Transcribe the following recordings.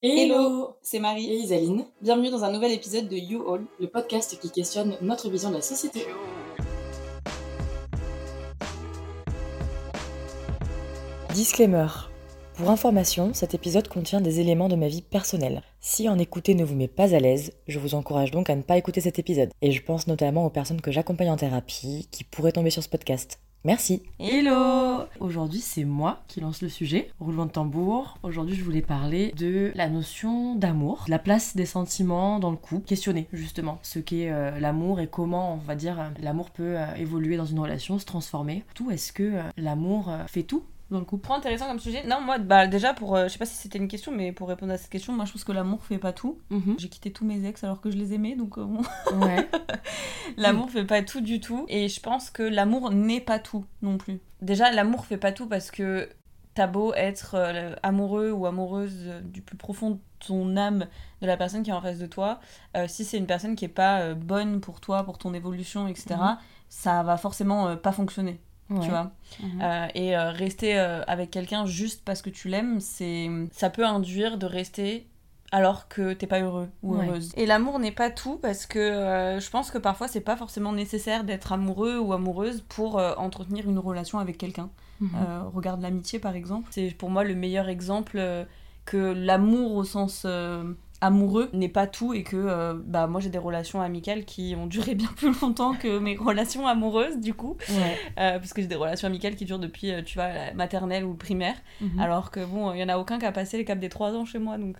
Hello, c'est Marie et Isaline. Bienvenue dans un nouvel épisode de You All, le podcast qui questionne notre vision de la société. Disclaimer. Pour information, cet épisode contient des éléments de ma vie personnelle. Si en écouter ne vous met pas à l'aise, je vous encourage donc à ne pas écouter cet épisode. Et je pense notamment aux personnes que j'accompagne en thérapie qui pourraient tomber sur ce podcast. Merci. Hello Aujourd'hui, c'est moi qui lance le sujet. Roulement de tambour. Aujourd'hui, je voulais parler de la notion d'amour, la place des sentiments dans le couple, questionner justement ce qu'est euh, l'amour et comment, on va dire, euh, l'amour peut euh, évoluer dans une relation, se transformer. Tout, est-ce que l'amour fait tout dans le couple. Trop intéressant comme sujet. Non, moi, bah, déjà, pour, euh, je sais pas si c'était une question, mais pour répondre à cette question, moi, je pense que l'amour fait pas tout. Mhm. J'ai quitté tous mes ex alors que je les aimais, donc euh, bon. Ouais. l'amour fait pas tout du tout. Et je pense que l'amour n'est pas tout non plus. Déjà, l'amour fait pas tout parce que t'as beau être euh, amoureux ou amoureuse du plus profond de ton âme de la personne qui est en face de toi, si c'est une personne qui est pas bonne pour toi, pour ton évolution, etc., mhm. ça va forcément pas fonctionner tu vois. Mhm. Euh, et euh, rester euh, avec quelqu'un juste parce que tu l'aimes, c'est ça peut induire de rester alors que t'es pas heureux ou heureuse. Et l'amour n'est pas tout parce que je pense que parfois c'est pas forcément nécessaire d'être amoureux ou amoureuse pour entretenir une relation avec quelqu'un. Mhm. regarde l'amitié par exemple. C'est pour moi le meilleur exemple que l'amour au sens amoureux n'est pas tout et que euh, bah moi j'ai des relations amicales qui ont duré bien plus longtemps que mes relations amoureuses du coup. Euh, parce que j'ai des relations amicales qui durent depuis euh, tu vois la maternelle ou primaire. Mhm. alors que bon il y en a aucun qui a passé les caps des 3 ans chez moi donc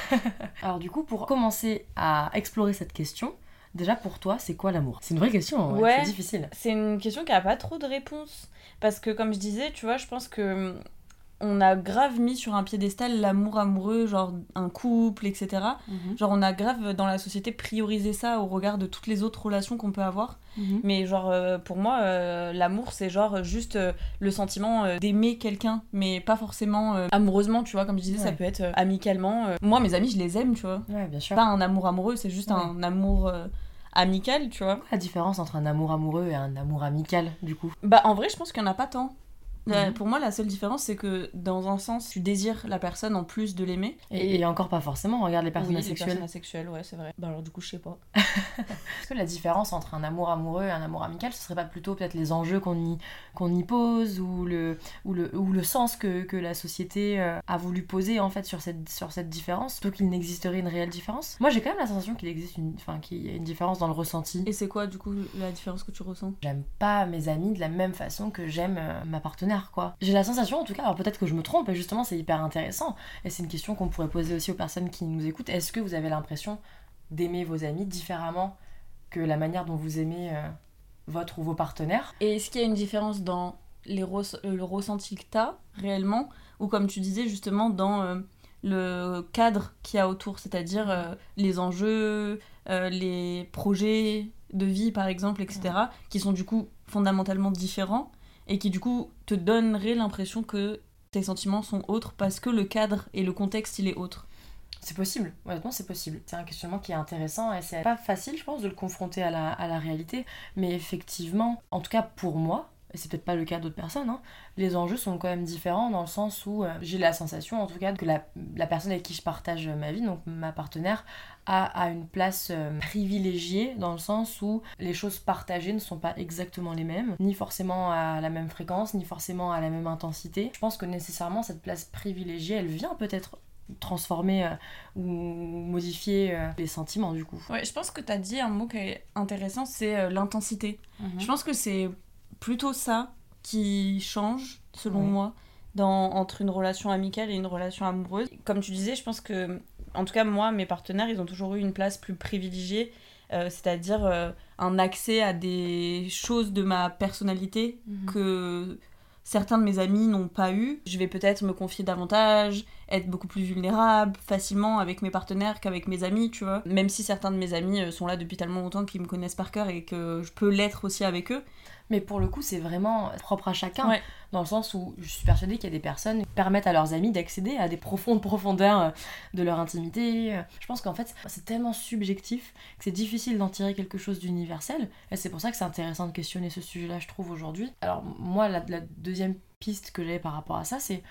alors du coup pour commencer à explorer cette question Déjà pour toi, c'est quoi l'amour? C'est une vraie question, hein, ouais, c'est difficile. C'est une question qui a pas trop de réponse. Parce que comme je disais, tu vois, je pense que on a grave mis sur un piédestal l'amour amoureux, genre un couple, etc. Mhm. Genre on a grave dans la société priorisé ça au regard de toutes les autres relations qu'on peut avoir. Mhm. Mais genre euh, pour moi, euh, l'amour c'est genre juste euh, le sentiment d'aimer quelqu'un, mais pas forcément amoureusement, tu vois. Comme je disais, ça peut être amicalement. Moi mes amis je les aime, tu vois. Ouais, bien sûr. Pas un amour amoureux, c'est juste un amour amical, tu vois. La différence entre un amour amoureux et un amour amical, du coup? Bah, en vrai, je pense qu'il n'y en a pas tant. Mhm. Pour moi, la seule différence, c'est que dans un sens, tu désires la personne en plus de l'aimer. Et, encore pas forcément, regarde les personnes oui, asexuelles. Les personnes asexuelles, ouais, c'est vrai. Bah alors, du coup, je sais pas. Est-ce que la différence entre un amour amoureux et un amour amical, ce serait pas plutôt peut-être les enjeux qu'on y, qu'on y pose ou le, ou, le, ou le sens que, que la société euh, a voulu poser en fait sur cette, sur cette différence, plutôt qu'il n'existerait une réelle différence? Moi, j'ai quand même la sensation qu'il existe une, enfin, qu'il y a une différence dans le ressenti. Et c'est quoi, du coup, la différence que tu ressens? J'aime pas mes amis de la même façon que j'aime euh, ma partenaire, quoi. J'ai la sensation en tout cas, alors peut-être que je me trompe, et justement c'est hyper intéressant, et c'est une question qu'on pourrait poser aussi aux personnes qui nous écoutent, est-ce que vous avez l'impression d'aimer vos amis différemment que la manière dont vous aimez euh, votre ou vos partenaires? Et est-ce qu'il y a une différence dans les le ressenti que tu as réellement, ou comme tu disais justement dans euh, le cadre qu'il y a autour, c'est-à-dire euh, les enjeux, les projets de vie par exemple, etc., qui sont du coup fondamentalement différents? Et qui du coup te donnerait l'impression que tes sentiments sont autres parce que le cadre et le contexte il est autre. C'est possible, honnêtement c'est possible. C'est un questionnement qui est intéressant et c'est pas facile je pense de le confronter à la, à la réalité, mais effectivement, en tout cas pour moi, et c'est peut-être pas le cas d'autres personnes, hein, les enjeux sont quand même différents dans le sens où euh, j'ai la sensation en tout cas que la, la, personne avec qui je partage ma vie, donc ma partenaire, a, a une place euh, privilégiée dans le sens où les choses partagées ne sont pas exactement les mêmes, ni forcément à la même fréquence, ni forcément à la même intensité. Je pense que nécessairement cette place privilégiée, elle vient peut-être transformer euh, ou modifier les sentiments du coup. Ouais, je pense que tu as dit un mot qui est intéressant, c'est l'intensité. Mhm. Je pense que c'est plutôt ça qui change, selon moi, dans, entre une relation amicale et une relation amoureuse. Comme tu disais, je pense que, en tout cas, moi, mes partenaires, ils ont toujours eu une place plus privilégiée, euh, c'est-à-dire euh, un accès à des choses de ma personnalité mhm. que certains de mes amis n'ont pas eu. Je vais peut-être me confier davantage, être beaucoup plus vulnérable facilement avec mes partenaires qu'avec mes amis, tu vois. Même si certains de mes amis euh, sont là depuis tellement longtemps qu'ils me connaissent par cœur et que je peux l'être aussi avec eux. Mais pour le coup, c'est vraiment propre à chacun, dans le sens où je suis persuadée qu'il y a des personnes qui permettent à leurs amis d'accéder à des profondes profondeurs euh, de leur intimité. Je pense qu'en fait, c'est tellement subjectif que c'est difficile d'en tirer quelque chose d'universel. Et c'est pour ça que c'est intéressant de questionner ce sujet-là, je trouve, aujourd'hui. Alors, moi, la, deuxième piste que j'ai par rapport à ça, c'est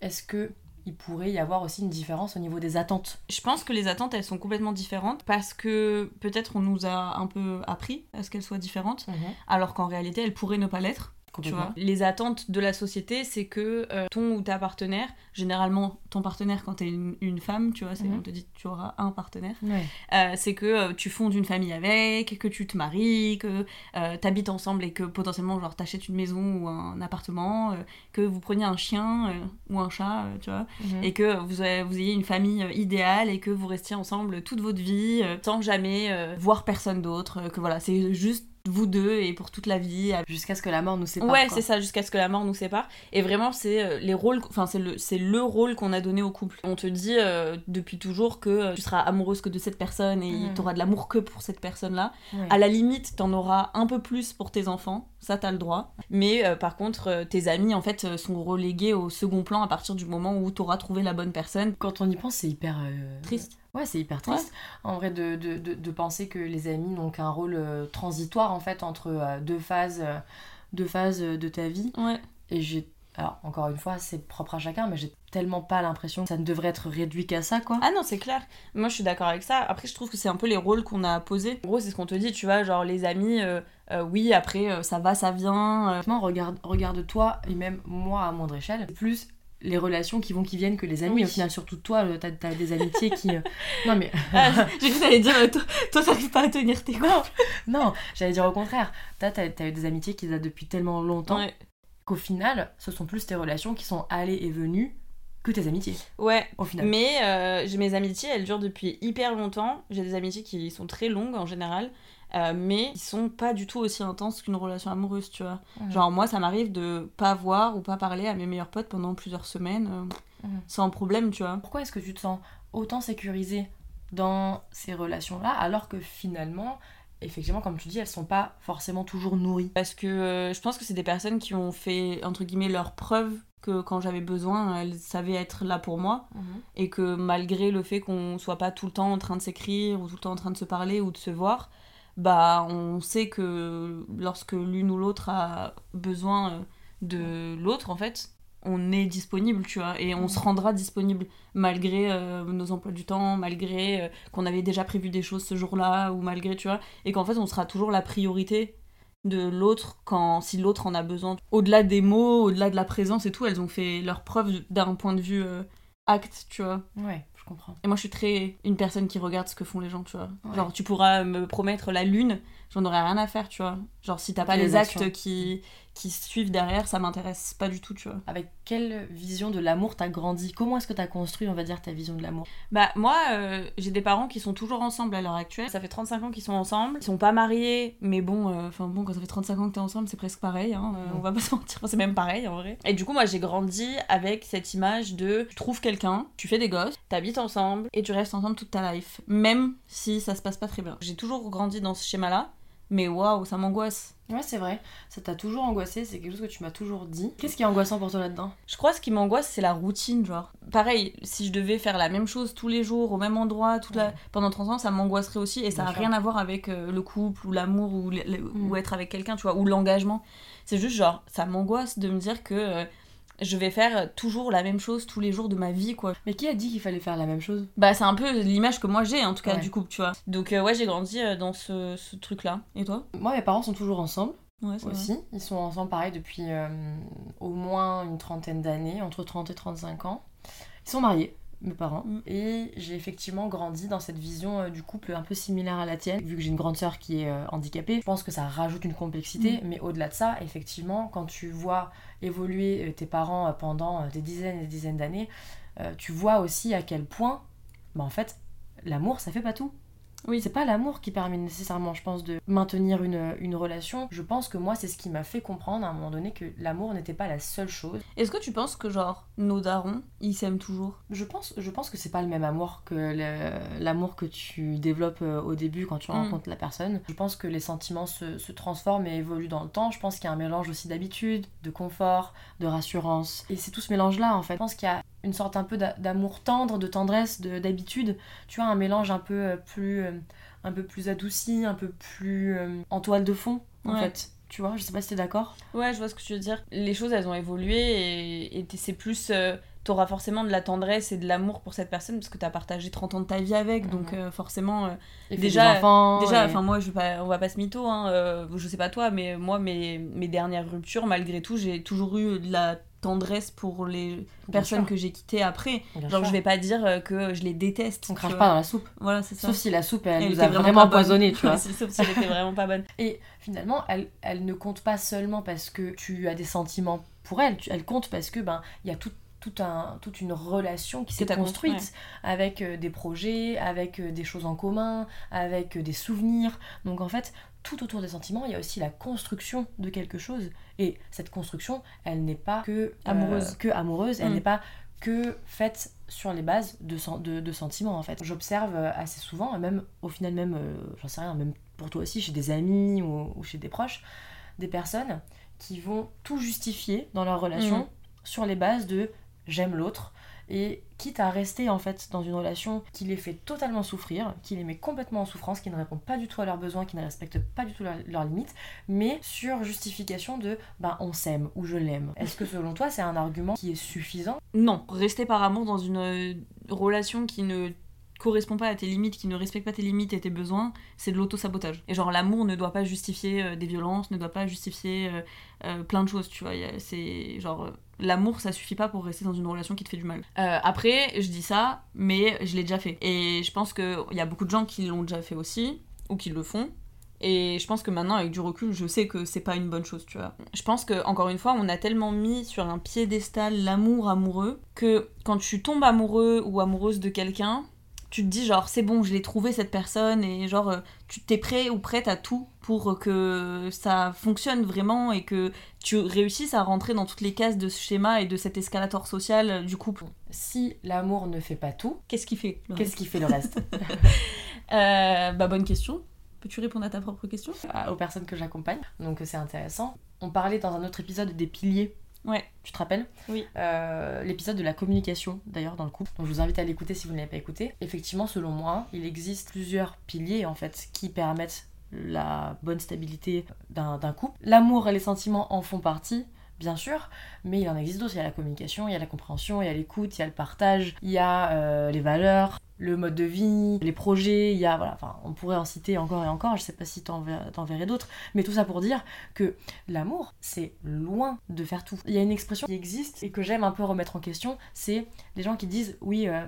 est-ce que il pourrait y avoir aussi une différence au niveau des attentes. Je pense que les attentes, elles sont complètement différentes parce que peut-être on nous a un peu appris à ce qu'elles soient différentes, mhm. alors qu'en réalité, elles pourraient ne pas l'être. Tu vois les attentes de la société, c'est que euh, ton ou ta partenaire, généralement ton partenaire quand t'es une, une femme, tu vois, c'est mhm. on te dit tu auras un partenaire, euh, c'est que euh, tu fondes une famille avec, que tu te maries, que t'habites ensemble et que potentiellement genre t'achètes une maison ou un appartement, que vous preniez un chien ou un chat, tu vois, mhm. et que vous, vous ayez une famille idéale et que vous restiez ensemble toute votre vie sans jamais voir personne d'autre, que voilà, c'est juste vous deux et pour toute la vie. Jusqu'à ce que la mort nous sépare. Ouais, c'est ça, jusqu'à ce que la mort nous sépare. Et vraiment, c'est euh, les rôles, enfin, c'est le, c'est le rôle qu'on a donné au couple. On te dit euh, depuis toujours que euh, tu seras amoureuse que de cette personne et tu auras de l'amour que pour cette personne-là. À la limite, t'en auras un peu plus pour tes enfants, ça t'as le droit. Mais par contre, tes amis, en fait, sont relégués au second plan à partir du moment où t'auras trouvé la bonne personne. Quand on y pense, c'est hyper. Triste. Ouais, c'est hyper triste. En vrai, de, de, de, penser que les amis n'ont qu'un rôle euh, transitoire, en fait, entre euh, deux phases, euh, deux phases de ta vie. Ouais. Et j'ai... Alors, encore une fois, c'est propre à chacun, mais j'ai tellement pas l'impression que ça ne devrait être réduit qu'à ça, quoi. Ah non, c'est clair. Moi, je suis d'accord avec ça. Après, je trouve que c'est un peu les rôles qu'on a posés. En gros, c'est ce qu'on te dit, tu vois, genre, les amis... oui, après, ça va, ça vient. Regarde, regarde toi, et même moi à moindre échelle, plus les relations qui vont qui viennent que les amis. Au final surtout toi euh, t'as as des amitiés qui euh, non mais ah, j'ai cru que dire euh, toi, toi t'arrives pas à tenir tes non non j'allais dire au contraire. T'as as, eu des amitiés qui datent depuis tellement longtemps qu'au final ce sont plus tes relations qui sont allées et venues que tes amitiés. Ouais au final. mais j'ai mes amitiés elles durent depuis hyper longtemps. J'ai des amitiés qui sont très longues en général euh, mais ils sont pas du tout aussi intenses qu'une relation amoureuse, tu vois. Genre, moi, ça m'arrive de pas voir ou pas parler à mes meilleurs potes pendant plusieurs semaines euh, sans problème, tu vois. Pourquoi est-ce que tu te sens autant sécurisée dans ces relations-là alors que finalement, effectivement, comme tu dis, elles sont pas forcément toujours nourries? Parce que euh, je pense que c'est des personnes qui ont fait, entre guillemets, leur preuve que quand j'avais besoin, elles savaient être là pour moi. Mhm. Et que malgré le fait qu'on soit pas tout le temps en train de s'écrire ou tout le temps en train de se parler ou de se voir, bah on sait que lorsque l'une ou l'autre a besoin euh, de l'autre en fait on est disponible tu vois et on se rendra disponible malgré euh, nos emplois du temps malgré euh, qu'on avait déjà prévu des choses ce jour-là ou malgré tu vois et qu'en fait on sera toujours la priorité de l'autre quand si l'autre en a besoin. Au-delà des mots au-delà de la présence et tout elles ont fait leur preuve d'un point de vue acte tu vois. Ouais comprends. Et moi, je suis très une personne qui regarde ce que font les gens, tu vois. Genre, tu pourras me promettre la lune, j'en aurais rien à faire, tu vois. Genre, si t'as pas les, actes qui, qui suivent derrière, ça m'intéresse pas du tout, tu vois. Avec quelle vision de l'amour t'as grandi? Comment est-ce que t'as construit, on va dire, ta vision de l'amour? Bah, moi, euh, j'ai des parents qui sont toujours ensemble à l'heure actuelle. Ça fait 35 ans qu'ils sont ensemble. Ils sont pas mariés, mais bon, euh, enfin bon, quand ça fait 35 ans que t'es ensemble, c'est presque pareil, hein, euh, on va pas se mentir, c'est même pareil en vrai. Et du coup, moi, j'ai grandi avec cette image de tu trouves quelqu'un, tu fais des gosses, t'habites ensemble et tu restes ensemble toute ta life, même si ça se passe pas très bien. J'ai toujours grandi dans ce schéma-là, mais waouh, ça m'angoisse. Ouais, c'est vrai. Ça t'a toujours angoissé, c'est quelque chose que tu m'as toujours dit. Qu'est-ce qui est angoissant pour toi là-dedans? Je crois que ce qui m'angoisse, c'est la routine, genre. Pareil, si je devais faire la même chose tous les jours, au même endroit, toute la... pendant 30 ans, ça m'angoisserait aussi. Et ça n'a rien à voir avec euh, le couple, ou l'amour, ou, ou mm. être avec quelqu'un, tu vois, ou l'engagement. C'est juste genre, ça m'angoisse de me dire que euh, je vais faire toujours la même chose tous les jours de ma vie quoi. Mais qui a dit qu'il fallait faire la même chose? Bah c'est un peu l'image que moi j'ai en tout cas du couple, tu vois. Donc euh, ouais, j'ai grandi euh, dans ce, ce truc là. Et toi? Moi mes parents sont toujours ensemble. Ouais, aussi. Ils sont ensemble pareil depuis euh, au moins une trentaine d'années, entre 30 et 35 ans. Ils sont mariés mes parents. Mm. Et j'ai effectivement grandi dans cette vision euh, du couple un peu similaire à la tienne. Vu que j'ai une grande sœur qui est euh, handicapée, je pense que ça rajoute une complexité. Mm. Mais au-delà de ça, effectivement, quand tu vois évoluer euh, tes parents pendant des dizaines et des dizaines d'années, tu vois aussi à quel point, bah, en fait, l'amour, ça fait pas tout. Oui, c'est pas l'amour qui permet nécessairement, je pense, de maintenir une, une relation. Je pense que moi, c'est ce qui m'a fait comprendre à un moment donné que l'amour n'était pas la seule chose. Est-ce que tu penses que, genre, nos darons, ils s'aiment toujours? Je pense, je pense que c'est pas le même amour que l'amour que tu développes euh, au début quand tu mm. rencontres la personne. Je pense que les sentiments se, se transforment et évoluent dans le temps. Je pense qu'il y a un mélange aussi d'habitude, de confort, de rassurance. Et c'est tout ce mélange-là, en fait. Je pense qu'il y a une sorte un peu d'amour tendre, de tendresse, d'habitude. Tu vois, un mélange un peu euh, plus, euh, un peu plus adouci, un peu plus euh, en toile de fond, en fait. Tu vois, je sais pas si t'es d'accord. Ouais, je vois ce que tu veux dire. Les choses, elles ont évolué et, et c'est plus t'auras forcément de la tendresse et de l'amour pour cette personne parce que t'as partagé 30 ans de ta vie avec, donc euh, forcément. déjà, déjà, enfin moi, je pas, on va pas se mytho, hein, je sais pas toi, mais moi, mes, mes dernières ruptures, malgré tout, j'ai toujours eu de la tendresse pour les personnes que j'ai quittées après. Genre, je vais pas dire euh, que je les déteste. On crache pas dans la soupe. Voilà, c'est ça. Sauf si la soupe, elle, nous a vraiment, empoisonné, tu vois. sauf si elle était vraiment pas bonne. Et finalement, elle, elle ne compte pas seulement parce que tu as des sentiments pour elle, elle compte parce que ben il y a tout tout un, toute une relation qui s'est construite avec euh, des projets, avec euh, des choses en commun, avec des souvenirs. Donc en fait, tout autour des sentiments, il y a aussi la construction de quelque chose. Et cette construction, elle n'est pas que euh, amoureuse, que amoureuse elle mm. n'est pas que faite sur les bases de, de, de sentiments en fait. J'observe euh, assez souvent, même au final même, euh, j'en sais rien, même pour toi aussi, chez des amis ou, chez des proches, des personnes qui vont tout justifier dans leur relation mm. sur les bases de j'aime l'autre, et quitte à rester en fait dans une relation qui les fait totalement souffrir, qui les met complètement en souffrance, qui ne répond pas du tout à leurs besoins, qui ne respecte pas du tout leurs limites, mais sur justification de ben on s'aime ou je l'aime. Est-ce que selon toi c'est un argument qui est suffisant? Non, rester par amour dans une euh, relation qui ne correspond pas à tes limites, qui ne respecte pas tes limites et tes besoins, c'est de l'auto-sabotage. Et genre l'amour ne doit pas justifier euh, des violences, ne doit pas justifier euh, plein de choses, tu vois. C'est genre l'amour ça suffit pas pour rester dans une relation qui te fait du mal. après, je dis ça, mais je l'ai déjà fait. Et je pense qu'il y a beaucoup de gens qui l'ont déjà fait aussi, ou qui le font. Et je pense que maintenant, avec du recul, je sais que c'est pas une bonne chose, tu vois. Je pense que, encore une fois, on a tellement mis sur un piédestal l'amour amoureux que quand tu tombes amoureux ou amoureuse de quelqu'un, tu te dis genre c'est bon je l'ai trouvé cette personne et genre euh, tu t'es prêt ou prête à tout pour que ça fonctionne vraiment et que tu réussisses à rentrer dans toutes les cases de ce schéma et de cet escalator social euh, du couple. Si l'amour ne fait pas tout, qu'est-ce qui fait Qu'est-ce qui fait le reste? Euh, Bah bonne question. Peux-tu répondre à ta propre question? Aux personnes que j'accompagne. Donc c'est intéressant. On parlait dans un autre épisode des piliers Ouais. Tu te rappelles Oui. Euh, l'épisode de la communication, d'ailleurs, dans le couple. Donc je vous invite à l'écouter si vous ne l'avez pas écouté. Effectivement, selon moi, il existe plusieurs piliers, en fait, qui permettent la bonne stabilité d'un couple. L'amour et les sentiments en font partie, bien sûr, mais il en existe d'autres. Il y a la communication, il y a la compréhension, il y a l'écoute, il y a le partage, il y a euh, les valeurs, le mode de vie, les projets, il y a, voilà, enfin, on pourrait en citer encore et encore, je sais pas si t'en verrais d'autres, mais tout ça pour dire que l'amour, c'est loin de faire tout. Il y a une expression qui existe et que j'aime un peu remettre en question, c'est les gens qui disent, oui, euh,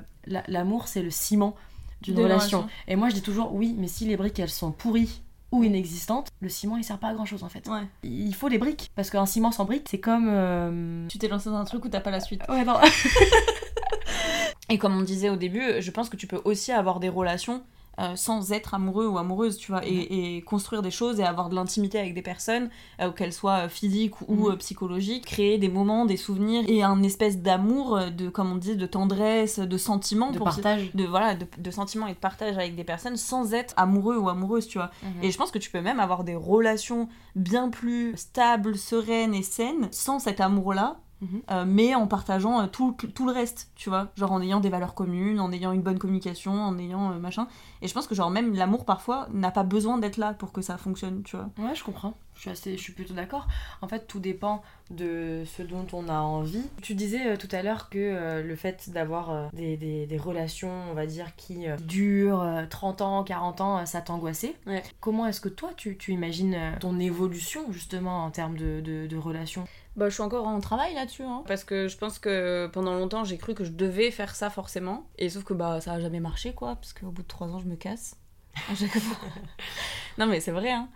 l'amour, c'est le ciment d'une relation. Et moi, je dis toujours, oui, mais si les briques, elles sont pourries ou inexistantes, le ciment il sert pas à grand chose en fait. Ouais. Il faut des briques parce qu'un ciment sans briques c'est comme. Euh, tu t'es lancé dans un truc où t'as pas la suite. Ouais, non. Et comme on disait au début, je pense que tu peux aussi avoir des relations euh, sans être amoureux ou amoureuse, tu vois, et, construire des choses et avoir de l'intimité avec des personnes, euh, qu'elles soient physiques ou euh, psychologiques, créer des moments, des souvenirs et un espèce d'amour, de, comme on dit, de tendresse, de sentiment. De partage. De, voilà, de, de sentiment et de partage avec des personnes sans être amoureux ou amoureuse, tu vois. Mhm. Et je pense que tu peux même avoir des relations bien plus stables, sereines et saines sans cet amour-là Mhm. Euh, mais en partageant euh, tout, tout, le reste, tu vois, genre en ayant des valeurs communes, en ayant une bonne communication, en ayant euh, machin. Et je pense que genre même l'amour parfois n'a pas besoin d'être là pour que ça fonctionne, tu vois. Ouais, je comprends. Je suis, assez, je suis plutôt d'accord. En fait, tout dépend de ce dont on a envie. Tu disais tout à l'heure que le fait d'avoir des, des, des, relations, on va dire, qui durent 30 ans, 40 ans, ça t'angoissait? Ouais. Comment est-ce que toi, tu, tu imagines ton évolution justement en termes de, de, de relations? Bah, je suis encore en travail là-dessus, hein. parce que je pense que pendant longtemps j'ai cru que je devais faire ça forcément, et sauf que bah ça a jamais marché quoi, parce qu'au bout de trois ans je me casse. non mais c'est vrai, hein.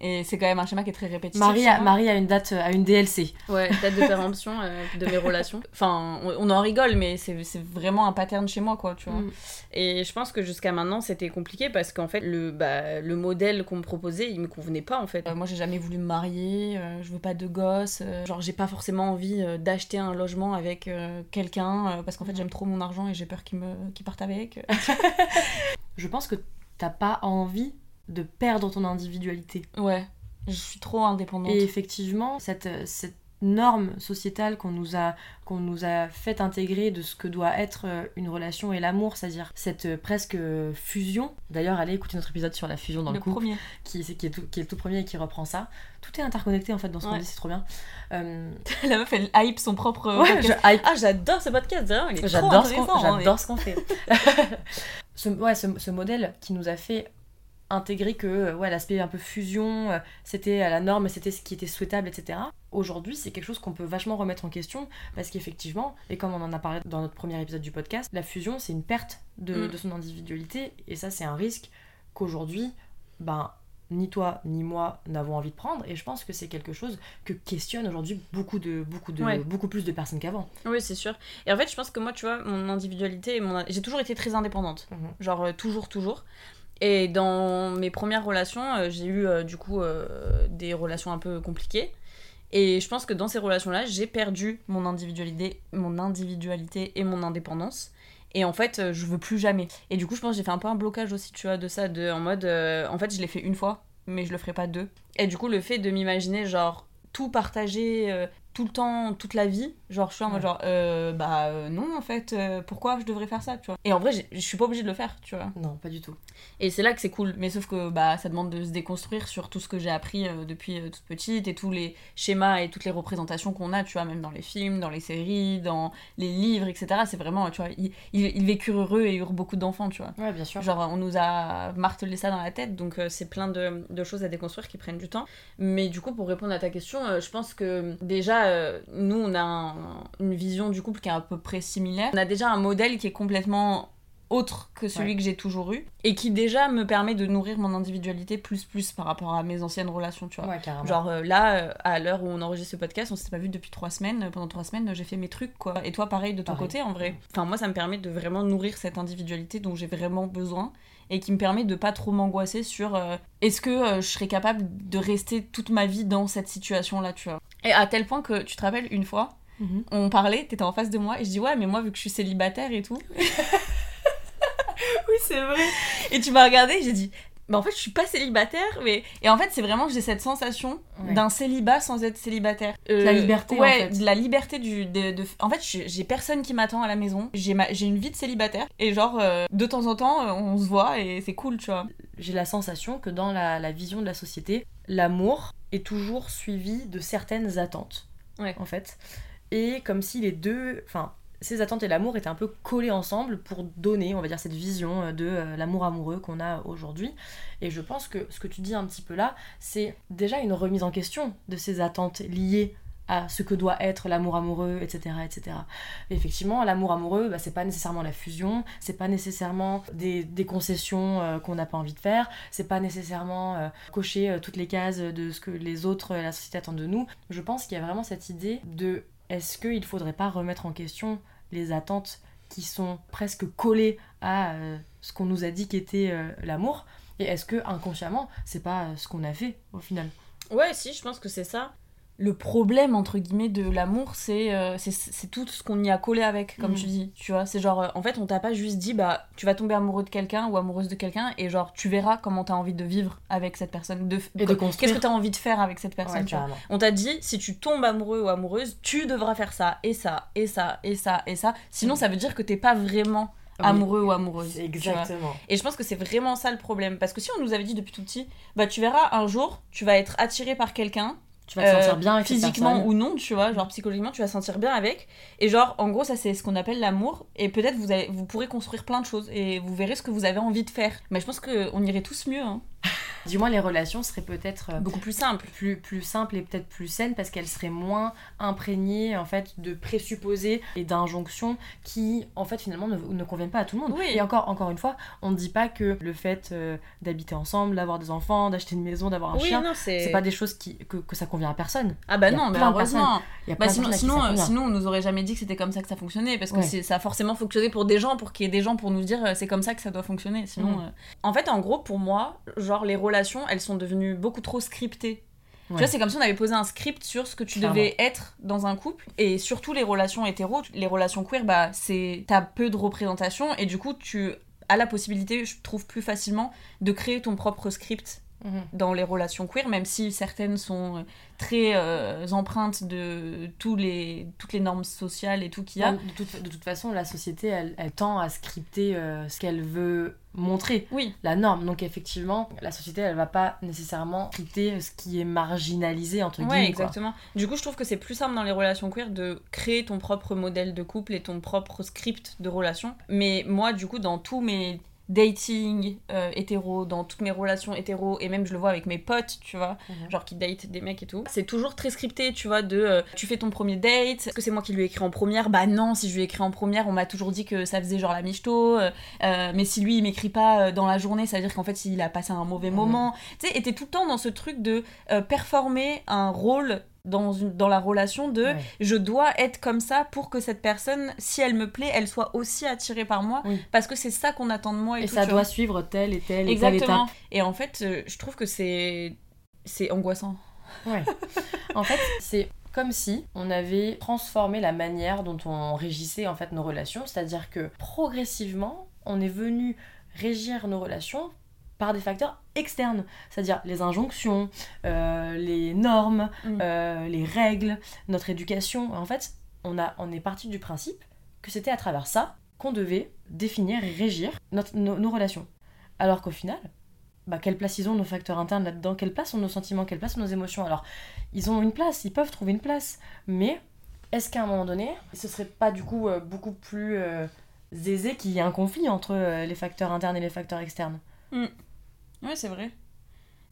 Et c'est quand même un schéma qui est très répétitif. Marie a, Marie a une date, à une DLC. Ouais, date de péremption euh, de mes relations. Enfin, on, en rigole, mais c'est vraiment un pattern chez moi, quoi, tu vois. Mm. Et je pense que jusqu'à maintenant, c'était compliqué parce qu'en fait, le, bah, le modèle qu'on me proposait, il me convenait pas, en fait. Euh, moi, j'ai jamais voulu me marier, euh, je veux pas de gosse, genre, j'ai pas forcément envie d'acheter un logement avec quelqu'un parce qu'en fait, j'aime trop mon argent et j'ai peur qu'il qu parte avec. je pense que t'as pas envie de perdre ton individualité. Ouais, je suis trop indépendante. Et effectivement, cette, cette normes sociétales qu'on nous a qu'on nous a fait intégrer de ce que doit être euh, une relation et l'amour, c'est-à-dire cette euh, presque euh, fusion. D'ailleurs, allez écouter notre épisode sur la fusion dans le, le couple, premier. Qui, qui, est tout, qui est le tout premier et qui reprend ça. Tout est interconnecté en fait dans ce qu'on dit, c'est trop bien. la meuf, elle hype son propre. Ouais, Ah, j'adore ce podcast, J'adore ce qu'on hein, qu'on fait. ce, ouais, ce, ce modèle qui nous a fait intégrer que euh, ouais, l'aspect un peu fusion, euh, c'était à la norme, c'était ce qui était souhaitable, etc. Aujourd'hui, c'est quelque chose qu'on peut vachement remettre en question parce qu'effectivement, et comme on en a parlé dans notre premier épisode du podcast, la fusion, c'est une perte de, mm. de, son individualité et ça, c'est un risque qu'aujourd'hui, ben, ni toi ni moi n'avons envie de prendre et je pense que c'est quelque chose que questionnent aujourd'hui beaucoup de beaucoup de beaucoup plus de personnes qu'avant oui c'est sûr et en fait je pense que moi tu vois mon individualité mon... j'ai toujours été très indépendante mhm. genre euh, toujours toujours et dans mes premières relations, euh, j'ai eu euh, du coup euh, des relations un peu compliquées. Et je pense que dans ces relations-là, j'ai perdu mon individualité, mon individualité et mon indépendance. Et en fait, je veux plus jamais. Et du coup, je pense que j'ai fait un peu un blocage aussi, tu vois, de ça, de, en mode, en fait, je l'ai fait une fois, mais je le ferai pas deux. Et du coup, le fait de m'imaginer, genre, tout partager, tout le temps, toute la vie. Genre, je suis en mode genre, euh, bah euh, non, en fait, euh, pourquoi je devrais faire ça, tu vois. Et en vrai, je suis pas obligée de le faire, tu vois. Non, pas du tout. Et c'est là que c'est cool. Mais sauf que bah ça demande de se déconstruire sur tout ce que j'ai appris depuis toute petite et tous les schémas et toutes les représentations qu'on a, tu vois, même dans les films, dans les séries, dans les livres, etc. C'est vraiment, tu vois, ils, ils, vécurent heureux et eurent beaucoup d'enfants, tu vois. Ouais, bien sûr. Genre, on nous a martelé ça dans la tête, donc c'est plein de, de, choses à déconstruire qui prennent du temps. Mais du coup, pour répondre à ta question, je pense que déjà, euh, nous, on a une vision du couple qui est à peu près similaire. On a déjà un modèle qui est complètement autre que celui que j'ai toujours eu et qui déjà me permet de nourrir mon individualité plus plus par rapport à mes anciennes relations tu vois. Genre euh, là euh, à l'heure où on enregistre ce podcast on s'est pas vu depuis trois semaines. Pendant trois semaines j'ai fait mes trucs quoi. Et toi pareil de ton côté en vrai. Enfin moi ça me permet de vraiment nourrir cette individualité dont j'ai vraiment besoin et qui me permet de pas trop m'angoisser sur est-ce que je serais capable de rester toute ma vie dans cette situation là tu vois et à tel point que tu te rappelles une fois, mhm. on parlait, t'étais en face de moi, et je dis ouais, mais moi vu que je suis célibataire et tout. oui, c'est vrai. Et tu m'as regardé et j'ai dit bah en fait je suis pas célibataire mais et en fait c'est vraiment j'ai cette sensation d'un célibat sans être célibataire euh, la liberté ouais en fait. la liberté du de, en fait j'ai personne qui m'attend à la maison j'ai ma... j'ai une vie de célibataire et genre euh, de temps en temps euh, on se voit et c'est cool tu vois j'ai la sensation que dans la, la vision de la société l'amour est toujours suivi de certaines attentes, en fait. Et comme si les deux, enfin, ces attentes et l'amour étaient un peu collés ensemble pour donner, on va dire, cette vision euh, de euh, l'amour amoureux qu'on a aujourd'hui. Et je pense que ce que tu dis un petit peu là, c'est déjà une remise en question de ces attentes liées à ce que doit être l'amour amoureux, etc. etc. effectivement, l'amour amoureux, bah, c'est pas nécessairement la fusion, c'est pas nécessairement des, concessions euh, qu'on n'a pas envie de faire, c'est pas nécessairement euh, cocher euh, toutes les cases de ce que les autres, la société attendent de nous. Je pense qu'il y a vraiment cette idée de est-ce qu'il faudrait pas remettre en question les attentes qui sont presque collées à ce qu'on nous a dit qu'était l'amour? Et est-ce que inconsciemment c'est pas ce qu'on a fait au final? Ouais, si, je pense que c'est ça le problème entre guillemets de l'amour c'est euh, c'est tout ce qu'on y a collé avec comme tu mm. dis tu vois c'est genre euh, en fait on t'a pas juste dit bah tu vas tomber amoureux de quelqu'un ou amoureuse de quelqu'un et genre tu verras comment t'as envie de vivre avec cette personne de, et de qu'est-ce que t'as envie de faire avec cette personne tu vois. on t'a dit si tu tombes amoureux ou amoureuse tu devras faire ça et ça et ça et ça et ça sinon mm. ça veut dire que t'es pas vraiment amoureux ou amoureuse. Exactement. Et je pense que c'est vraiment ça le problème. Parce que si on nous avait dit depuis tout petit, bah tu verras un jour, tu vas être attiré par quelqu'un, tu vas te sentir bien avec physiquement ou non tu vois genre psychologiquement tu vas te sentir bien avec. Et genre en gros ça c'est ce qu'on appelle l'amour. Et peut-être vous vous pourrez construire plein de choses et vous verrez ce que vous avez envie de faire. Mais je pense qu'on irait tous mieux hein. Du moins les relations seraient peut-être euh, beaucoup plus simples. plus plus simples et peut-être plus saines parce qu'elles seraient moins imprégnées en fait de présupposés et d'injonctions qui en fait finalement ne, ne, conviennent pas à tout le monde. Oui. et encore encore une fois on ne dit pas que le fait euh, d'habiter ensemble d'avoir des enfants d'acheter une maison d'avoir un chien c'est pas des choses qui que, que, ça convient à personne. Ah bah non mais heureusement bah sinon sinon, sinon on nous aurait jamais dit que c'était comme ça que ça fonctionnait parce que ça a forcément fonctionné pour des gens pour qu'il y ait des gens pour nous dire euh, c'est comme ça que ça doit fonctionner sinon mm. en fait en gros pour moi genre les relations, elles sont devenues beaucoup trop scriptées. Tu vois, c'est comme si on avait posé un script sur ce que tu devais être dans un couple. Et surtout les relations hétéro, les relations queer, bah, c'est t'as peu de représentation et du coup, tu as la possibilité, je trouve plus facilement, de créer ton propre script Mhm. dans les relations queer, même si certaines sont très euh, empreintes de tous les, toutes les normes sociales et tout qu'il y a. De toute, de toute, façon, la société, elle, elle tend à scripter euh, ce qu'elle veut montrer, oui. la norme. Donc effectivement, la société, elle va pas nécessairement scripter ce qui est marginalisé, entre guillemets. Oui, exactement. Du coup, je trouve que c'est plus simple dans les relations queer de créer ton propre modèle de couple et ton propre script de relation. Mais moi, du coup, dans tous mes dating euh, hétéro, dans toutes mes relations hétéro, et même je le vois avec mes potes, tu vois, mhm. genre qui date des mecs et tout. C'est toujours très scripté, tu vois, de euh, tu fais ton premier date, est-ce que c'est moi qui lui ai écrit en première? Bah non, si je lui ai écrit en première, on m'a toujours dit que ça faisait genre la michto, euh, mais si lui il m'écrit pas dans la journée, ça veut dire qu'en fait il a passé un mauvais mhm. moment. Tu sais, et t'es tout le temps dans ce truc de performer un rôle dans, une, dans la relation de je dois être comme ça pour que cette personne, si elle me plaît, elle soit aussi attirée par moi parce que c'est ça qu'on attend de moi. Et, ça doit suivre telle et telle et telle étape. Et en fait, euh, je trouve que c'est c'est angoissant. Ouais. en fait, c'est comme si on avait transformé la manière dont on régissait en fait nos relations, c'est-à-dire que progressivement, on est venu régir nos relations par des facteurs externes, c'est-à-dire les injonctions, euh, les normes, mm. euh, les règles, notre éducation. En fait, on, a, on est parti du principe que c'était à travers ça qu'on devait définir et régir notre, nos, relations. Alors qu'au final, bah, quelle place ils ont nos facteurs internes là-dedans? Quelle place ont nos sentiments? Quelle place ont nos émotions? Alors, ils ont une place, ils peuvent trouver une place, mais est-ce qu'à un moment donné, ce serait pas du coup euh, beaucoup plus aisé qu'il y ait un conflit entre les facteurs internes et les facteurs externes? Mm. Ouais, c'est vrai.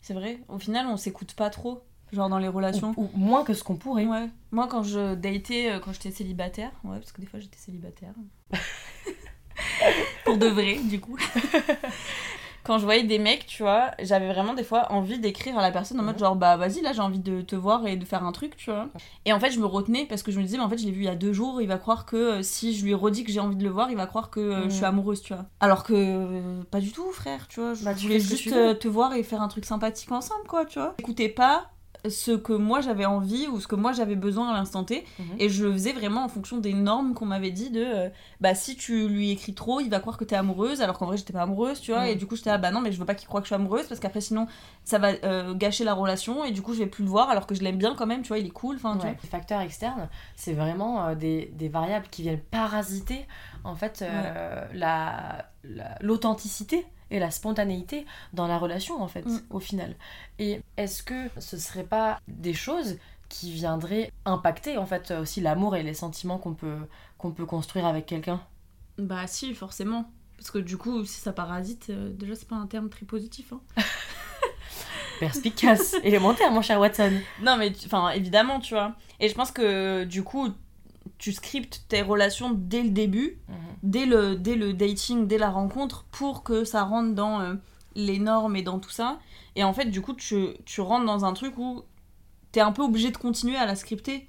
C'est vrai. Au final, on s'écoute pas trop, genre dans les relations. Ou, moins que ce qu'on pourrait. Ouais. Moi, quand je datais, euh, quand j'étais célibataire, ouais, parce que des fois j'étais célibataire. Pour de vrai, du coup. quand je voyais des mecs, tu vois, j'avais vraiment des fois envie d'écrire à la personne en mode mhm. genre bah vas-y là j'ai envie de te voir et de faire un truc, tu vois. Et en fait je me retenais parce que je me disais mais en fait je l'ai vu il y a deux jours, il va croire que euh, si je lui redis que j'ai envie de le voir, il va croire que euh, je suis mhm. amoureuse, tu vois. Alors que euh, pas du tout frère, tu vois. Je bah, voulais juste te voir et faire un truc sympathique ensemble quoi, tu vois. Écoutez pas ce que moi j'avais envie ou ce que moi j'avais besoin à l'instant T. Mhm. et je le faisais vraiment en fonction des normes qu'on m'avait dit de euh, bah si tu lui écris trop il va croire que t'es amoureuse alors qu'en vrai j'étais pas amoureuse tu vois. Mhm. et du coup j'étais là bah non mais je veux pas qu'il croie que je suis amoureuse parce qu'après sinon ça va euh, gâcher la relation et du coup je vais plus le voir alors que je l'aime bien quand même tu vois il est cool enfin les facteurs externes c'est vraiment euh, des, des, variables qui viennent parasiter en fait la l'authenticité et la spontanéité dans la relation en fait mm. au final. Et est-ce que ce serait pas des choses qui viendraient impacter en fait aussi l'amour et les sentiments qu'on peut qu'on peut construire avec quelqu'un? Bah si forcément parce que du coup si ça parasite euh, déjà c'est pas un terme très positif hein. Perspicace, élémentaire mon cher Watson. Non mais enfin évidemment tu vois. Et je pense que du coup tu scriptes tes relations dès le début, mhm. dès, le, dès le dating, dès la rencontre, pour que ça rentre dans euh, les normes et dans tout ça. Et en fait, du coup, tu, tu rentres dans un truc où t'es un peu obligé de continuer à la scripter.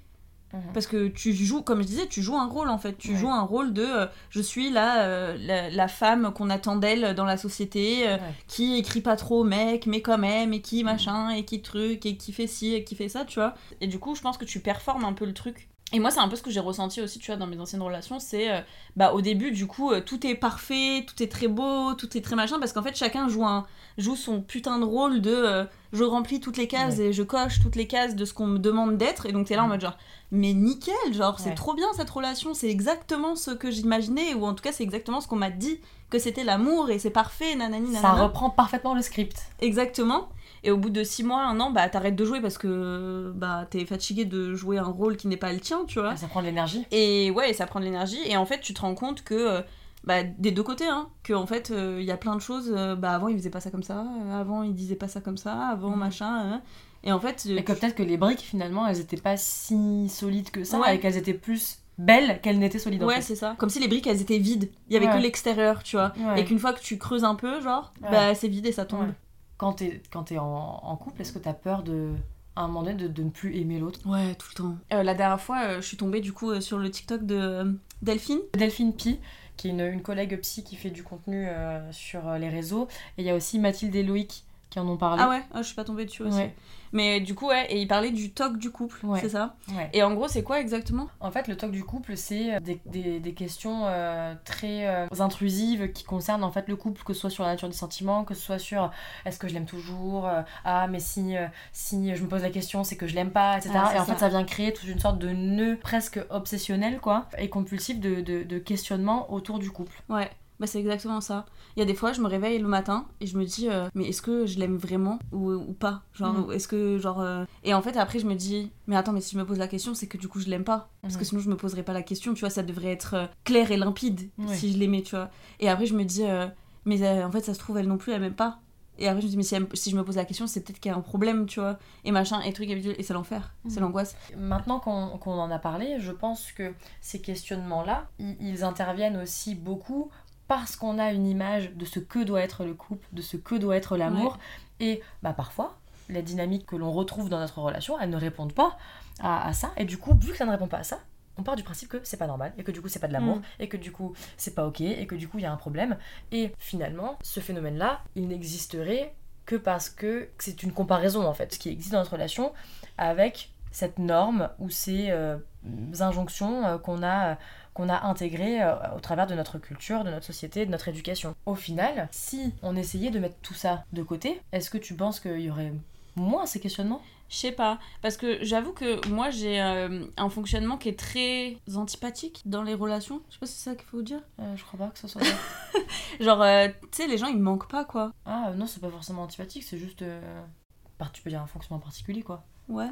Mhm. Parce que tu joues, comme je disais, tu joues un rôle en fait. Tu joues un rôle de euh, je suis euh, la, femme qu'on attend d'elle dans la société, qui écrit pas trop mec, mais quand même, et qui mhm. machin, et qui truc, et qui fait ci, et qui fait ça, tu vois. Et du coup, je pense que tu performes un peu le truc. Et moi, c'est un peu ce que j'ai ressenti aussi, tu vois, dans mes anciennes relations. C'est, euh, bah, au début, du coup, euh, tout est parfait, tout est très beau, tout est très machin, parce qu'en fait, chacun joue, un, joue son putain de rôle de euh, je remplis toutes les cases et je coche toutes les cases de ce qu'on me demande d'être. Et donc, t'es là en mode genre, mais nickel, genre, c'est trop bien cette relation, c'est exactement ce que j'imaginais, ou en tout cas, c'est exactement ce qu'on m'a dit que c'était l'amour et c'est parfait, nanani, nanana. Ça reprend parfaitement le script. Exactement. Et au bout de 6 mois, un an, bah t'arrêtes de jouer parce que bah t'es fatigué de jouer un rôle qui n'est pas le tien, tu vois. Ça prend de l'énergie. Et ouais, ça prend de l'énergie. Et en fait, tu te rends compte que, euh, bah, des deux côtés, hein, que en fait, il euh, y a plein de choses. Euh, bah avant, il faisait pas ça comme ça. Avant, il disait pas ça comme ça. Avant, mhm. machin. Hein. Et en fait. Et que peut-être que les briques, finalement, elles étaient pas si solides que ça. Et qu'elles étaient plus belles qu'elles n'étaient solides. Ouais, c'est ça. Comme si les briques, elles étaient vides. Il y avait que l'extérieur, tu vois. Et qu'une fois que tu creuses un peu, genre, bah c'est vide et ça tombe quand t'es quand es en, en couple, est-ce que t'as peur de à un moment donné de, de ne plus aimer l'autre? Ouais, tout le temps. Euh, la dernière fois, euh, je suis tombée du coup euh, sur le TikTok de Delphine. Delphine Pi, qui est une, une, collègue psy qui fait du contenu sur les réseaux. Et il y a aussi Mathilde et Loïc qui en ont parlé. Ah ouais, ah, je suis pas tombée dessus aussi. Mais du coup, ouais, et il parlait du toc du couple, c'est ça Et en gros, c'est quoi exactement En fait, le toc du couple, c'est euh, des, des, des, questions euh, très euh, intrusives qui concernent en fait le couple, que ce soit sur la nature des sentiments, que ce soit sur est-ce que je l'aime toujours, ah, mais si, si je me pose la question, c'est que je l'aime pas, etc. Ah, et en fait, ça vient créer toute une sorte de nœud presque obsessionnel, quoi, et compulsif de, de, de questionnement autour du couple. Ouais. Bah, c'est exactement ça. Il y a des fois, je me réveille le matin et je me dis, euh, mais est-ce que je l'aime vraiment ou, ou pas? Genre, mm. est-ce que, genre. Euh, et en fait, après, je me dis, mais attends, mais si je me pose la question, c'est que du coup, je l'aime pas. Parce que mm. sinon, je me poserais pas la question, tu vois, ça devrait être euh, clair et limpide si je l'aimais, tu vois. Et après, je me dis, mais en fait, ça se trouve, elle non plus, elle m'aime pas. Et après, je me dis, mais si, si je me pose la question, c'est peut-être qu'il y a un problème, tu vois. Et machin, et truc, et c'est l'enfer, c'est mm. l'angoisse. Maintenant qu'on en a parlé, je pense que ces questionnements-là, ils interviennent aussi beaucoup parce qu'on a une image de ce que doit être le couple, de ce que doit être l'amour. Et bah, parfois, les dynamiques que l'on retrouve dans notre relation, elles ne répondent pas à, ça. Et du coup, vu que ça ne répond pas à ça, on part du principe que c'est pas normal et que du coup c'est pas de l'amour mm. et que du coup c'est pas ok et que du coup il y a un problème et finalement ce phénomène là il n'existerait que parce que c'est une comparaison en fait ce qui existe dans notre relation avec cette norme ou ces euh, injonctions euh, qu'on a qu'on a intégré euh, au travers de notre culture, de notre société, de notre éducation. Au final, si on essayait de mettre tout ça de côté, est-ce que tu penses qu'il y aurait moins ces questionnements? Je sais pas, parce que j'avoue que moi j'ai euh, un fonctionnement qui est très antipathique dans les relations. Je sais pas si c'est ça qu'il faut dire. Euh, je crois pas que ça soit Genre, tu sais, les gens ils me manquent pas quoi. Ah non, c'est pas forcément antipathique, c'est juste. tu peux dire un fonctionnement particulier quoi. Ouais.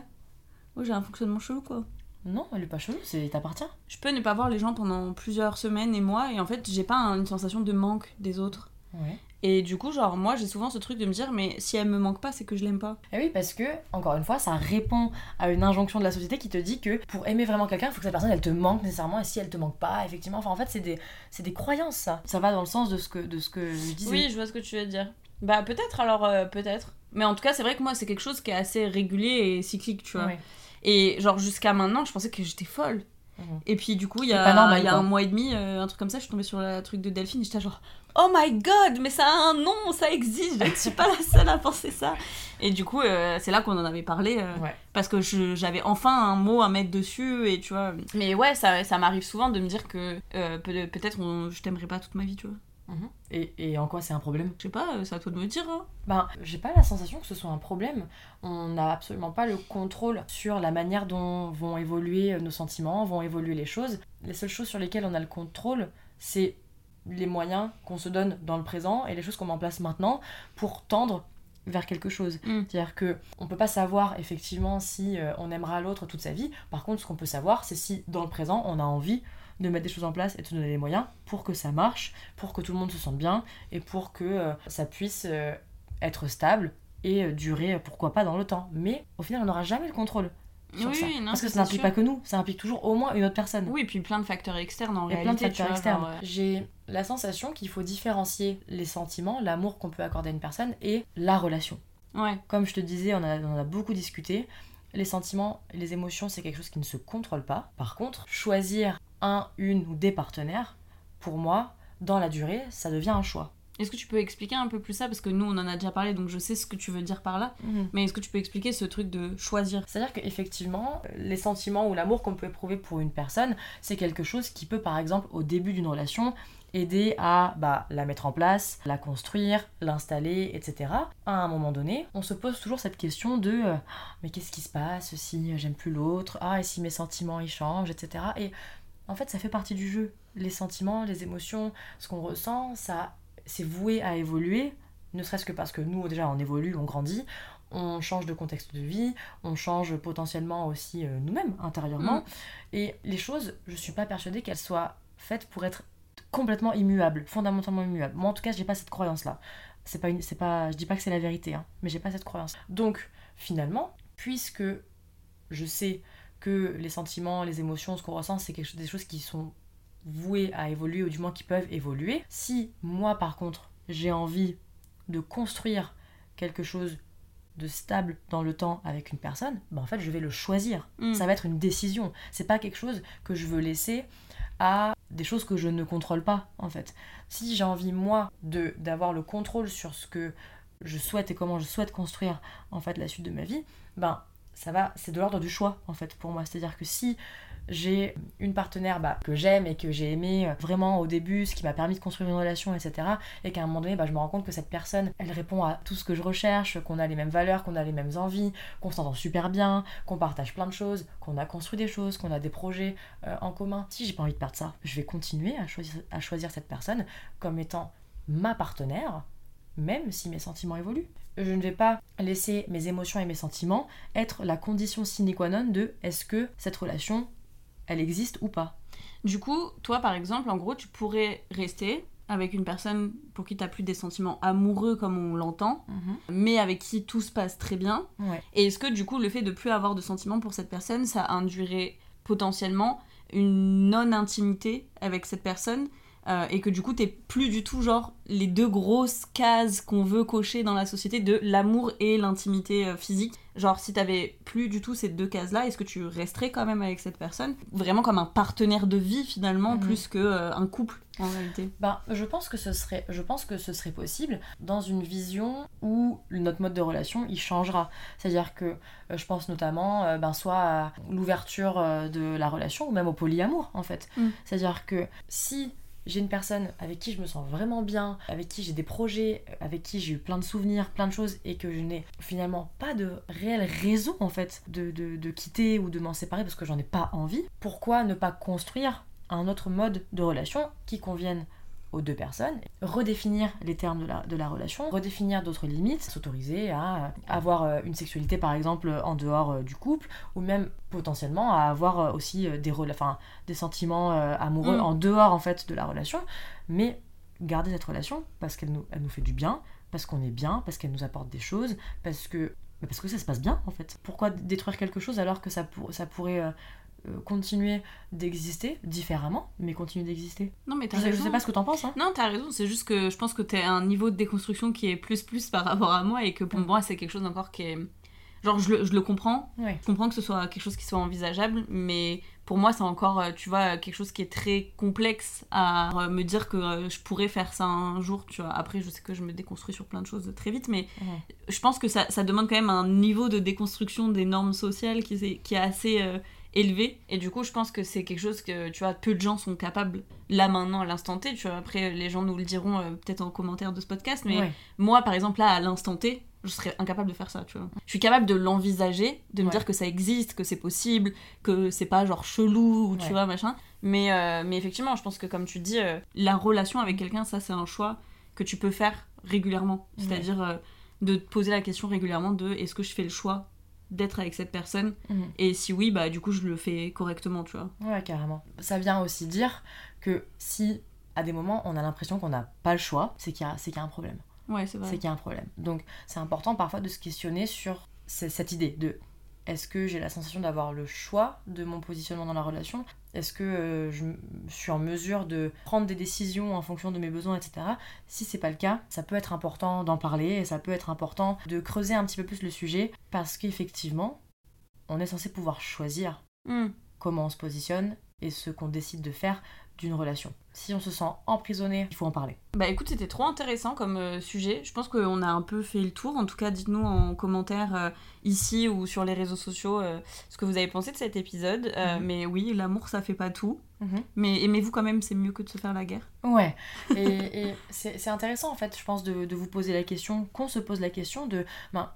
Ouais, j'ai un fonctionnement chelou quoi. Non, elle est pas chelou, c'est t'appartient. Je peux ne pas voir les gens pendant plusieurs semaines et mois et en fait, j'ai pas une sensation de manque des autres. Ouais. Et du coup, genre, moi, j'ai souvent ce truc de me dire, mais si elle me manque pas, c'est que je l'aime pas. Et oui, parce que, encore une fois, ça répond à une injonction de la société qui te dit que pour aimer vraiment quelqu'un, il faut que cette personne, elle te manque nécessairement, et si elle te manque pas, effectivement, enfin, en fait, c'est des, des croyances, ça. Ça va dans le sens de ce que, de ce que je disais. Oui, je vois ce que tu veux dire. Bah, peut-être, alors, euh, peut-être. Mais en tout cas, c'est vrai que moi, c'est quelque chose qui est assez régulier et cyclique, tu vois. Et genre jusqu'à maintenant, je pensais que j'étais folle. Mhm. Et puis du coup, il y a, y a un mois et demi, euh, un truc comme ça, je suis tombée sur le truc de Delphine et j'étais genre Oh my god, mais ça a un nom, ça existe, je ne suis pas la seule à penser ça. Et du coup, euh, c'est là qu'on en avait parlé, euh, parce que j'avais enfin un mot à mettre dessus, et tu vois. Mais ouais, ça, ça m'arrive souvent de me dire que peut-être je t'aimerais pas toute ma vie, tu vois. Mhm. Et, et, en quoi c'est un problème? Je sais pas, euh, c'est à toi de me dire. Hein. Ben, j'ai pas la sensation que ce soit un problème. On n'a absolument pas le contrôle sur la manière dont vont évoluer nos sentiments, vont évoluer les choses. Les seules choses sur lesquelles on a le contrôle, c'est les moyens qu'on se donne dans le présent et les choses qu'on met en place maintenant pour tendre vers quelque chose. Mm. C'est-à-dire que on peut pas savoir effectivement si euh, on aimera l'autre toute sa vie. Par contre, ce qu'on peut savoir, c'est si dans le présent, on a envie de mettre des choses en place et de se donner les moyens pour que ça marche, pour que tout le monde se sente bien et pour que euh, ça puisse euh, être stable et euh, durer, pourquoi pas, dans le temps. Mais au final, on n'aura jamais le contrôle. Sur ça. Parce que ça n'implique pas que nous, ça implique toujours au moins une autre personne. Oui, et puis plein de facteurs externes en et Plein de facteurs externes. J'ai la sensation qu'il faut différencier les sentiments, l'amour qu'on peut accorder à une personne et la relation. Ouais. Comme je te disais, on, on en a beaucoup discuté. Les sentiments les émotions, c'est quelque chose qui ne se contrôle pas. Par contre, choisir un, une ou des partenaires, pour moi, dans la durée, ça devient un choix. Est-ce que tu peux expliquer un peu plus ça? Parce que nous, on en a déjà parlé, donc je sais ce que tu veux dire par là. Mhm. Mais est-ce que tu peux expliquer ce truc de choisir? C'est-à-dire qu'effectivement, les sentiments ou l'amour qu'on peut éprouver pour une personne, c'est quelque chose qui peut, par exemple, au début d'une relation, aider à bah, la mettre en place, la construire, l'installer, etc. À un moment donné, on se pose toujours cette question de euh, mais qu'est-ce qui se passe si j'aime plus l'autre? Ah, et si mes sentiments ils changent, etc. Et en fait, ça fait partie du jeu. Les sentiments, les émotions, ce qu'on ressent, ça, c'est voué à évoluer, ne serait-ce que parce que nous, déjà, on évolue, on grandit, on change de contexte de vie, on change potentiellement aussi euh, nous-mêmes intérieurement. Mm. Et les choses, je suis pas persuadée qu'elles soient faites pour être complètement immuables, fondamentalement immuables. Moi, en tout cas, j'ai pas cette croyance-là. C'est pas, une, c'est pas, je dis pas que c'est la vérité, hein, mais j'ai pas cette croyance. Donc, finalement, puisque je sais que les sentiments, les émotions, ce qu'on ressent, c'est quelque chose, des choses qui sont vouées à évoluer ou du moins qui peuvent évoluer. Si moi par contre j'ai envie de construire quelque chose de stable dans le temps avec une personne, ben en fait je vais le choisir. Mm. Ça va être une décision. C'est pas quelque chose que je veux laisser à des choses que je ne contrôle pas en fait. Si j'ai envie moi de d'avoir le contrôle sur ce que je souhaite et comment je souhaite construire en fait la suite de ma vie, ben ça va, c'est de l'ordre du choix en fait pour moi. C'est-à-dire que si j'ai une partenaire bah, que j'aime et que j'ai aimé euh, vraiment au début, ce qui m'a permis de construire une relation, etc. Et qu'à un moment donné, bah, je me rends compte que cette personne, elle répond à tout ce que je recherche, qu'on a les mêmes valeurs, qu'on a les mêmes envies, qu'on s'entend super bien, qu'on partage plein de choses, qu'on a construit des choses, qu'on a des projets euh, en commun. Si j'ai pas envie de perdre ça, je vais continuer à choisir, à choisir cette personne comme étant ma partenaire, même si mes sentiments évoluent. Je ne vais pas laisser mes émotions et mes sentiments être la condition sine qua non de est-ce que cette relation elle existe ou pas. Du coup, toi par exemple, en gros, tu pourrais rester avec une personne pour qui tu n'as plus des sentiments amoureux comme on l'entend, mhm. mais avec qui tout se passe très bien. Et est-ce que du coup, le fait de plus avoir de sentiments pour cette personne, ça induirait potentiellement une non-intimité avec cette personne euh, et que du coup t'es plus du tout genre les deux grosses cases qu'on veut cocher dans la société de l'amour et l'intimité euh, physique. Genre si t'avais plus du tout ces deux cases là, est-ce que tu resterais quand même avec cette personne? Vraiment comme un partenaire de vie finalement mhm. plus que euh, un couple en réalité bah, je pense que ce serait je pense que ce serait possible dans une vision où notre mode de relation il changera c'est à dire que je pense notamment ben, soit à l'ouverture de la relation ou même au polyamour en fait mm. c'est à dire que si j'ai une personne avec qui je me sens vraiment bien, avec qui j'ai des projets, avec qui j'ai eu plein de souvenirs, plein de choses, et que je n'ai finalement pas de réelle raison en fait de, de quitter ou de m'en séparer parce que j'en ai pas envie, pourquoi ne pas construire un autre mode de relation qui convienne aux deux personnes, redéfinir les termes de la, de la relation, redéfinir d'autres limites, s'autoriser à avoir euh, une sexualité par exemple en dehors euh, du couple, ou même potentiellement à avoir euh, aussi des, enfin, des sentiments amoureux mm. en dehors en fait de la relation, mais garder cette relation parce qu'elle nous, elle nous fait du bien, parce qu'on est bien, parce qu'elle nous apporte des choses, parce que parce que ça se passe bien en fait. Pourquoi détruire quelque chose alors que ça, pour, ça pourrait continuer d'exister différemment, mais continuer d'exister. Non, mais t'as raison. Je sais pas ce que t'en penses. Hein. Non, t'as raison. C'est juste que je pense que t'as un niveau de déconstruction qui est plus plus par rapport à moi et que pour mm. moi, c'est quelque chose encore qui est. Genre, je le, je le comprends. Je comprends que ce soit quelque chose qui soit envisageable, mais pour moi, c'est encore, euh, tu vois, quelque chose qui est très complexe à euh, me dire que je pourrais faire ça un jour, tu vois. Après, je sais que je me déconstruis sur plein de choses très vite, mais je pense que ça, ça, demande quand même un niveau de déconstruction des normes sociales qui, qui est assez élevé. Et du coup, je pense que c'est quelque chose que, tu vois, peu de gens sont capables, là maintenant, à l'instant T. Tu vois, après, les gens nous le diront euh, peut-être en commentaire de ce podcast. Mais moi, par exemple, là, à l'instant T, je serais incapable de faire ça, tu vois. Je suis capable de l'envisager, de me dire que ça existe, que c'est possible, que c'est pas genre chelou, ou tu vois, machin. Mais, euh, mais effectivement, je pense que comme tu dis, euh, la relation avec quelqu'un, ça, c'est un choix que tu peux faire régulièrement. C'est-à-dire de te poser la question régulièrement de est-ce que je fais le choix d'être avec cette personne. Mhm. et si oui bah du coup je le fais correctement tu vois. Ouais carrément. Ça vient aussi dire que si à des moments on a l'impression qu'on n'a pas le choix c'est qu'il y a c'est qu'il y a un problème. Ouais c'est vrai. C'est qu'il y a un problème. Donc c'est important parfois de se questionner sur cette idée de est-ce que j'ai la sensation d'avoir le choix de mon positionnement dans la relation? Est-ce que euh, je suis en mesure de prendre des décisions en fonction de mes besoins, etc. Si c'est pas le cas, ça peut être important d'en parler et ça peut être important de creuser un petit peu plus le sujet parce qu'effectivement, on est censé pouvoir choisir hmm. comment on se positionne et ce qu'on décide de faire d'une relation. Si on se sent emprisonné, il faut en parler. Bah écoute, c'était trop intéressant comme euh, sujet. Je pense qu'on a un peu fait le tour. En tout cas, dites-nous en commentaire euh, ici ou sur les réseaux sociaux euh, ce que vous avez pensé de cet épisode. Mhm. Mais oui, l'amour, ça fait pas tout. Mhm. Mais aimez-vous quand même, c'est mieux que de se faire la guerre. Ouais. et, c'est intéressant en fait, je pense, de, de vous poser la question, qu'on se pose la question de ben,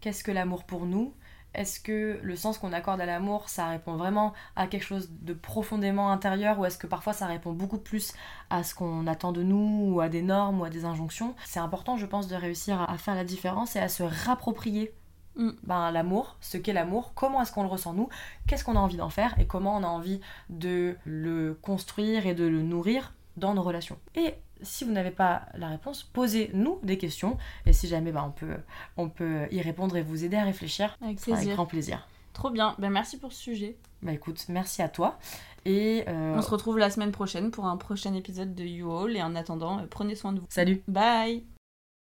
qu'est-ce que l'amour pour nous? Est-ce que le sens qu'on accorde à l'amour, ça répond vraiment à quelque chose de profondément intérieur ou est-ce que parfois ça répond beaucoup plus à ce qu'on attend de nous ou à des normes ou à des injonctions? C'est important, je pense, de réussir à faire la différence et à se rapproprier mm. ben, l'amour, ce qu'est l'amour, comment est-ce qu'on le ressent nous, qu'est-ce qu'on a envie d'en faire et comment on a envie de le construire et de le nourrir dans nos relations. Et si vous n'avez pas la réponse, posez-nous des questions. Et si jamais bah, on, peut, on peut y répondre et vous aider à réfléchir, avec, grand plaisir. Trop bien. Ben, merci pour ce sujet. Bah écoute, merci à toi. Et euh, on se retrouve la semaine prochaine pour un prochain épisode de You All. Et en attendant, euh, prenez soin de vous. Salut. Bye.